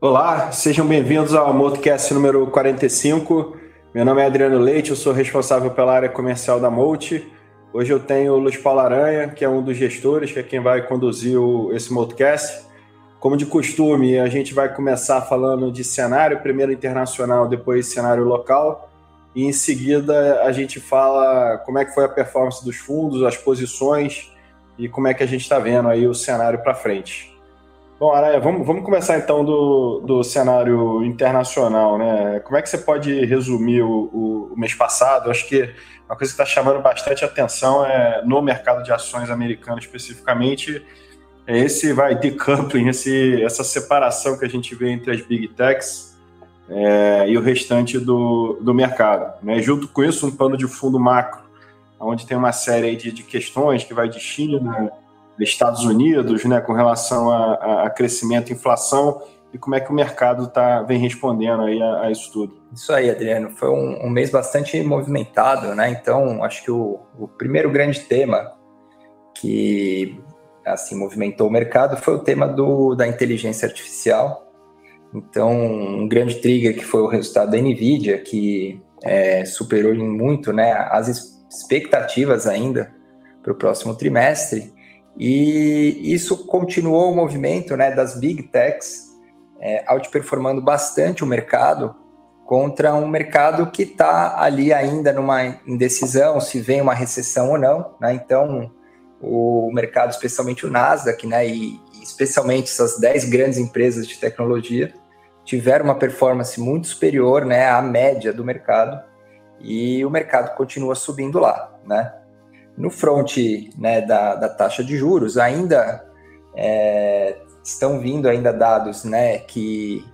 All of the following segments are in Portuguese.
Olá, sejam bem-vindos ao Multicast número 45. Meu nome é Adriano Leite, eu sou responsável pela área comercial da Multi. Hoje eu tenho o Luiz Paulo Aranha, que é um dos gestores, que é quem vai conduzir o, esse Multicast. Como de costume, a gente vai começar falando de cenário, primeiro internacional, depois cenário local, e em seguida a gente fala como é que foi a performance dos fundos, as posições e como é que a gente está vendo aí o cenário para frente. Bom, Aranha, vamos, vamos começar então do, do cenário internacional, né? Como é que você pode resumir o, o, o mês passado? Acho que uma coisa que está chamando bastante atenção é no mercado de ações americano especificamente, é esse vai decoupling, esse, essa separação que a gente vê entre as big techs é, e o restante do, do mercado. Né? Junto com isso, um pano de fundo macro, onde tem uma série de, de questões que vai de China, Estados Unidos, né, com relação a, a crescimento e inflação, e como é que o mercado tá, vem respondendo aí a, a isso tudo. Isso aí, Adriano, foi um, um, mês bastante movimentado, né? Então, acho que o, o, primeiro grande tema que assim movimentou o mercado foi o tema do, da inteligência artificial. Então, um grande trigger que foi o resultado da Nvidia, que é, superou em muito, né, as expectativas ainda para o próximo trimestre. E isso continuou o movimento né, das big techs é, outperformando bastante o mercado contra um mercado que está ali ainda numa indecisão se vem uma recessão ou não. Né? Então, o mercado, especialmente o Nasdaq, né, e, especialmente essas 10 grandes empresas de tecnologia, tiveram uma performance muito superior né, à média do mercado e o mercado continua subindo lá. Né? No front né, da, da taxa de juros, ainda é, estão vindo ainda dados né, que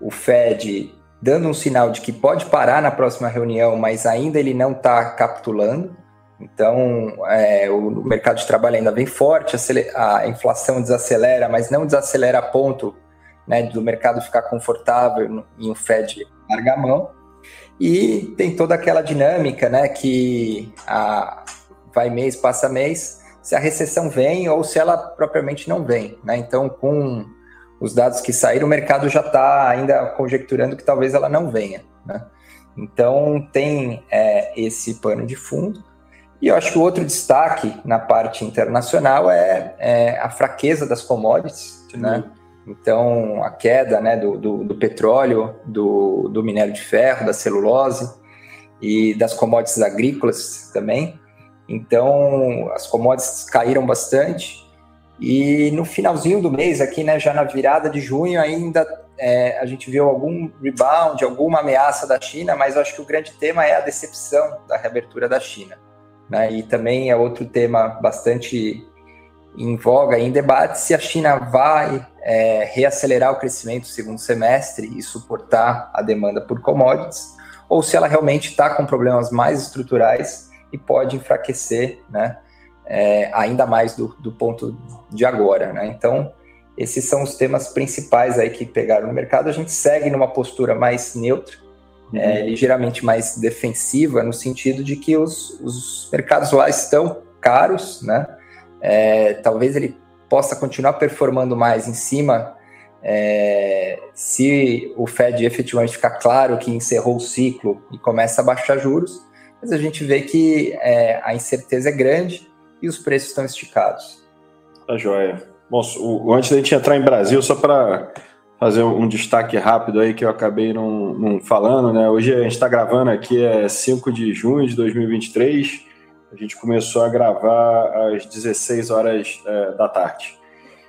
o Fed dando um sinal de que pode parar na próxima reunião, mas ainda ele não está capitulando. Então, é, o mercado de trabalho ainda vem forte, a inflação desacelera, mas não desacelera a ponto né, do mercado ficar confortável e o Fed largar a mão. E tem toda aquela dinâmica né, que a, vai mês, passa mês, se a recessão vem ou se ela propriamente não vem. Né? Então, com os dados que saíram, o mercado já está ainda conjecturando que talvez ela não venha. Né? Então, tem é, esse pano de fundo. E eu acho que o outro destaque na parte internacional é, é a fraqueza das commodities, né? Então, a queda né, do, do, do petróleo, do, do, minério de ferro, da celulose e das commodities agrícolas também. Então, as commodities caíram bastante. E no finalzinho do mês, aqui, né, já na virada de junho, ainda é, a gente viu algum rebound, alguma ameaça da China, mas acho que o grande tema é a decepção da reabertura da China. Né? E também é outro tema bastante em voga, em debate, se a China vai é, reacelerar o crescimento no segundo semestre e suportar a demanda por commodities, ou se ela realmente está com problemas mais estruturais e pode enfraquecer, né, é, ainda mais do, do, ponto de agora, né? Então, esses são os temas principais aí que pegaram no mercado. A gente segue numa postura mais neutra, uhum. é, ligeiramente mais defensiva, no sentido de que os, os mercados lá estão caros, né? É, talvez ele possa continuar performando mais em cima é, se o Fed efetivamente ficar claro que encerrou o ciclo e começa a baixar juros, mas a gente vê que é, a incerteza é grande e os preços estão esticados. Tá joia. Bom, o, antes da gente entrar em Brasil, só para fazer um destaque rápido aí que eu acabei não, não falando, né? Hoje a gente está gravando aqui, é 5 de junho de 2023. A gente começou a gravar às 16 horas é, da tarde.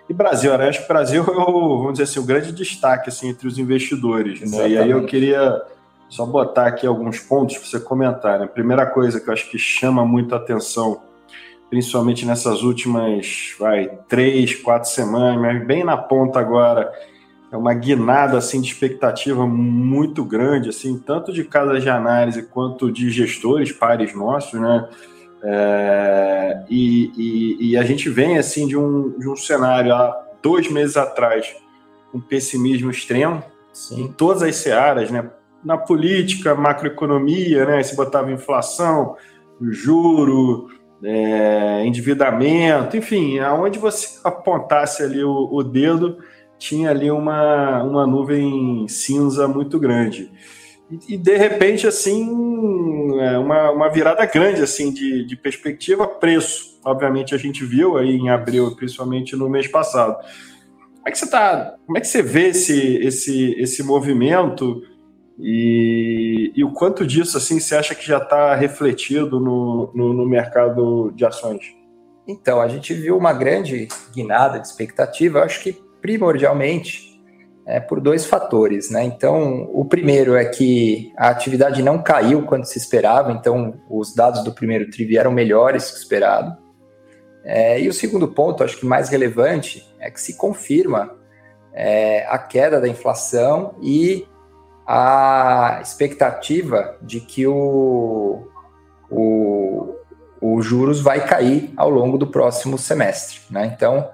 E Brasil, né? acho que o Brasil é o, vamos dizer assim, o grande destaque assim, entre os investidores. Né? E aí eu queria só botar aqui alguns pontos para você comentar. Né? Primeira coisa que eu acho que chama muito a atenção, principalmente nessas últimas vai, três, quatro semanas, mas bem na ponta agora, é uma guinada assim, de expectativa muito grande, assim, tanto de casas de análise quanto de gestores, pares nossos, né? É, e, e, e, a gente vem assim de um, de um cenário há dois meses atrás com pessimismo extremo Sim. em todas as searas, né? Na política, macroeconomia, né? Se botava inflação, juro, é, endividamento, enfim, aonde você apontasse ali o, o, dedo, tinha ali uma, uma nuvem cinza muito grande. E, e de repente, assim, é uma, uma virada grande assim de, de perspectiva, preço. Obviamente a gente viu aí em abril, principalmente no mês passado. Como é que você tá? Como é que você vê esse, esse, esse movimento e, e o quanto disso assim você acha que já está refletido no, no, no mercado de ações? Então, a gente viu uma grande guinada de expectativa, acho que primordialmente é por dois fatores, né? Então, o primeiro é que a atividade não caiu quando se esperava, então os dados do primeiro TRI vieram melhores que esperado. É, e o segundo ponto, acho que mais relevante, é que se confirma é, a queda da inflação e a expectativa de que o, o, o juros vai cair ao longo do próximo semestre. Né? Então,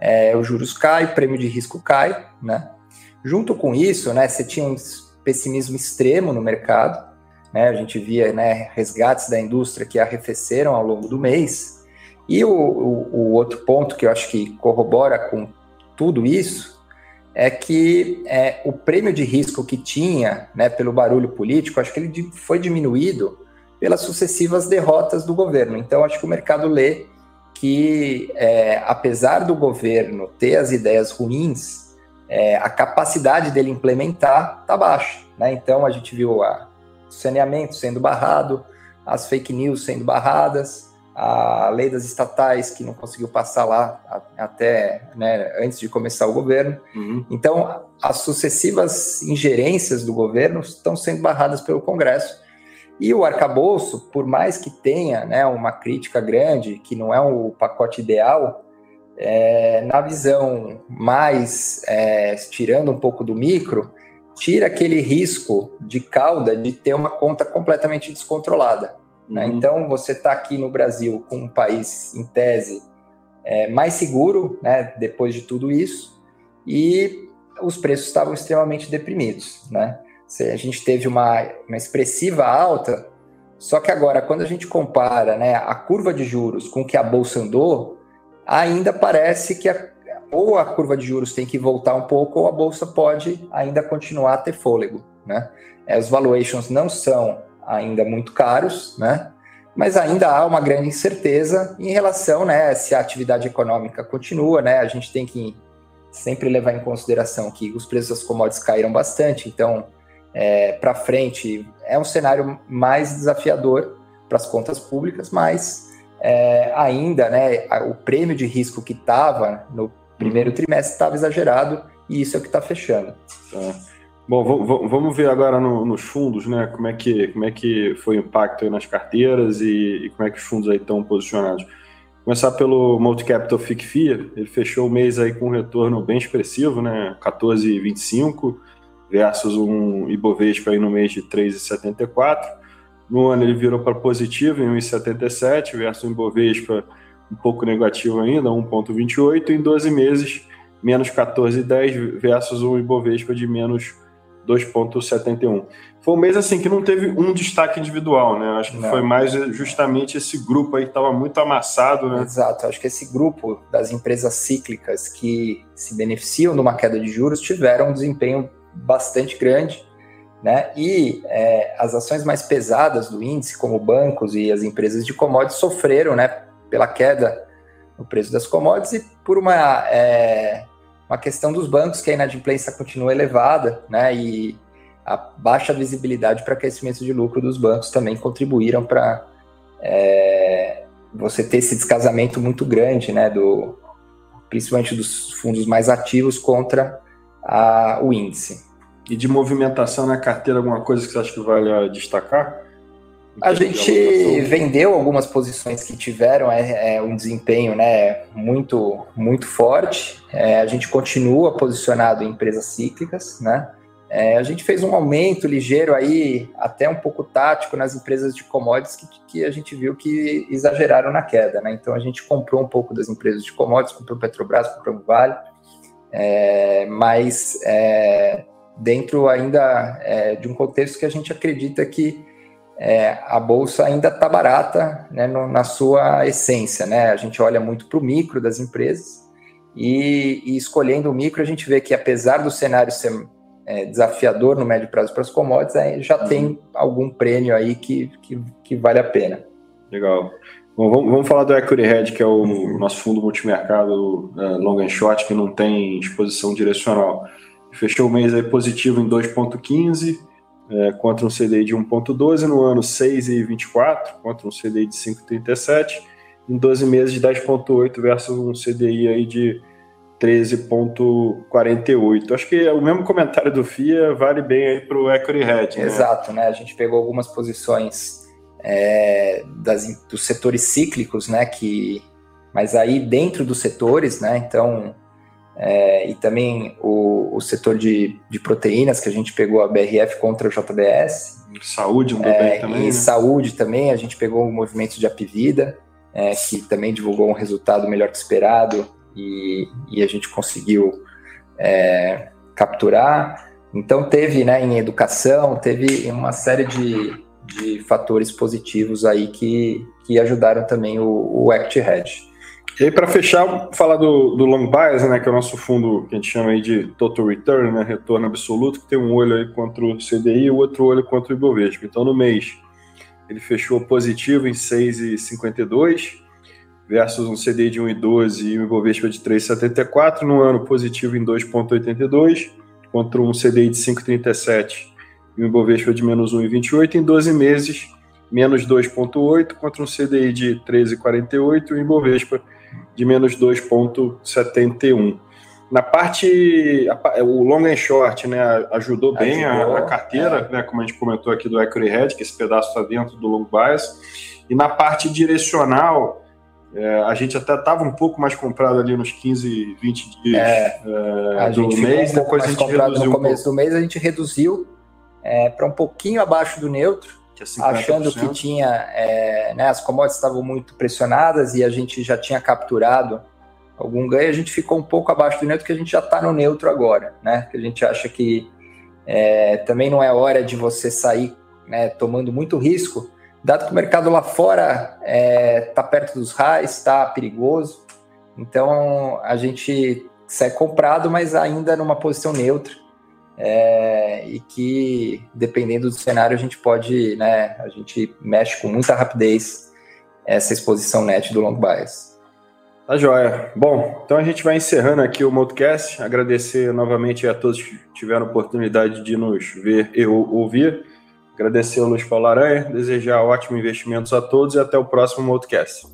é, os juros cai, o prêmio de risco cai. Né? Junto com isso, né, você tinha um pessimismo extremo no mercado. Né? A gente via né, resgates da indústria que arrefeceram ao longo do mês. E o, o, o outro ponto que eu acho que corrobora com tudo isso é que é, o prêmio de risco que tinha né, pelo barulho político, acho que ele foi diminuído pelas sucessivas derrotas do governo. Então, acho que o mercado lê que, é, apesar do governo ter as ideias ruins, é, a capacidade dele implementar está baixa. Né? Então, a gente viu o saneamento sendo barrado, as fake news sendo barradas, a lei das estatais que não conseguiu passar lá até né, antes de começar o governo. Uhum. Então, as sucessivas ingerências do governo estão sendo barradas pelo Congresso. E o arcabouço, por mais que tenha né, uma crítica grande, que não é o pacote ideal, é, na visão mais é, tirando um pouco do micro, tira aquele risco de cauda de ter uma conta completamente descontrolada. Né? Uhum. Então, você está aqui no Brasil com um país, em tese, é, mais seguro, né, depois de tudo isso, e os preços estavam extremamente deprimidos. Né? A gente teve uma, uma expressiva alta, só que agora, quando a gente compara né, a curva de juros com o que a Bolsa andou, ainda parece que a, ou a curva de juros tem que voltar um pouco, ou a Bolsa pode ainda continuar a ter fôlego. Né? É, os valuations não são ainda muito caros, né? Mas ainda há uma grande incerteza em relação, né, se a atividade econômica continua, né? A gente tem que sempre levar em consideração que os preços das commodities caíram bastante, então é, para frente é um cenário mais desafiador para as contas públicas, mas é, ainda, né, o prêmio de risco que estava no primeiro trimestre estava exagerado e isso é o que está fechando. É. Bom, vamos ver agora no, nos fundos, né? Como é que, como é que foi o impacto nas carteiras e, e, como é que os fundos aí estão posicionados. Começar pelo Multicapital FICFIA, ele fechou o mês aí com um retorno bem expressivo, né? 14,25 versus um Ibovespa aí no mês de 3,74. No ano ele virou para positivo em 1,77 versus um Ibovespa um pouco negativo ainda, 1,28. Em 12 meses, menos 14,10 versus um Ibovespa de menos 2,71. Foi um mês assim que não teve um destaque individual, né? Acho que não. foi mais justamente esse grupo aí que estava muito amassado, né? Exato. Acho que esse grupo das empresas cíclicas que se beneficiam de uma queda de juros tiveram um desempenho bastante grande, né? E é, as ações mais pesadas do índice, como bancos e as empresas de commodities, sofreram, né? Pela queda no preço das commodities e por uma é, uma questão dos bancos, que a inadimplência continua elevada, né? E a baixa visibilidade para crescimento de lucro dos bancos também contribuíram para é, você ter esse descasamento muito grande, né? Do, principalmente dos fundos mais ativos contra a, o índice. E de movimentação na carteira, alguma coisa que você acha que vale destacar? A gente vendeu algumas posições que tiveram é, é, um desempenho né, muito, muito forte. É, a gente continua posicionado em empresas cíclicas, né? É, a gente fez um aumento ligeiro aí, até um pouco tático, nas empresas de commodities que, que a gente viu que exageraram na queda, né? Então a gente comprou um pouco das empresas de commodities, comprou Petrobras, comprou Vale, é, mas é, dentro ainda é, de um contexto que a gente acredita que é, a bolsa ainda está barata né, no, na sua essência. Né? A gente olha muito para o micro das empresas E, e, escolhendo o micro, a gente vê que apesar do cenário ser é, desafiador no médio prazo para as commodities, já uhum. tem algum prêmio aí que, que, que vale a pena. Legal. Bom, vamos, vamos, falar do Equity Hedge, que é o nosso fundo multimercado uh, long and short, que não tem exposição direcional. Fechou o mês aí positivo em 2,15, é, contra um CDI de 1,12 no ano 6,24, contra um CDI de 5,37, em 12 meses de 10,8 versus um CDI aí de 13,48. Acho que o mesmo comentário do FIA vale bem aí para o Equity Hedge. Né? Exato, né? A gente pegou algumas posições é, das, dos setores cíclicos, né? Que, mas aí dentro dos setores, né? Então é, e também o, o setor de, de, proteínas, que a gente pegou a BRF contra o JBS. Saúde é, também. E né? saúde também, a gente pegou o movimento de Apivida, é, que também divulgou um resultado melhor que esperado e, e a gente conseguiu é, capturar. Então teve, né, em educação, teve uma série de, de fatores positivos aí que, que ajudaram também o, o Act Hedge. E aí, para fechar, falar do, do Long Bias, né, que é o nosso fundo que a gente chama aí de Total Return, né, retorno absoluto, que tem um olho aí contra o CDI e o outro olho contra o Ibovespa. Então, no mês, ele fechou positivo em 6,52 versus um CDI de 1,12 e um Ibovespa de 3,74. No ano, positivo em 2,82 contra um CDI de 5,37 e um Ibovespa de menos 1,28. Em 12 meses, menos 2,8 contra um CDI de 13,48 e um Ibovespa de menos 2,71. Na parte, o long and short, né, ajudou bem ajudou, a, a, carteira, é. né, como a gente comentou aqui do Equity Hedge, que esse pedaço está dentro do long bias. E na parte direcional, é, a gente até estava um pouco mais comprado ali nos 15, 20 dias é, é, do mês, um depois a gente reduziu. No começo um do mês a gente reduziu é, para um pouquinho abaixo do neutro, é achando que tinha, é, né, as commodities estavam muito pressionadas e a gente já tinha capturado algum ganho, a gente ficou um pouco abaixo do neutro, que a gente já está no neutro agora, né? Que a gente acha que é, também não é hora de você sair né, tomando muito risco, dado que o mercado lá fora está é, tá perto dos raios, está perigoso. Então a gente sai comprado, mas ainda numa posição neutra é, e que, dependendo do cenário, a gente pode, né, a gente mexe com muita rapidez essa exposição net do long bias. Tá joia. Bom, então a gente vai encerrando aqui o Modcast. Agradecer novamente a todos que tiveram oportunidade de nos ver e ouvir. Agradecer ao Luiz Paulo Aranha, desejar ótimos investimentos a todos e até o próximo Modcast.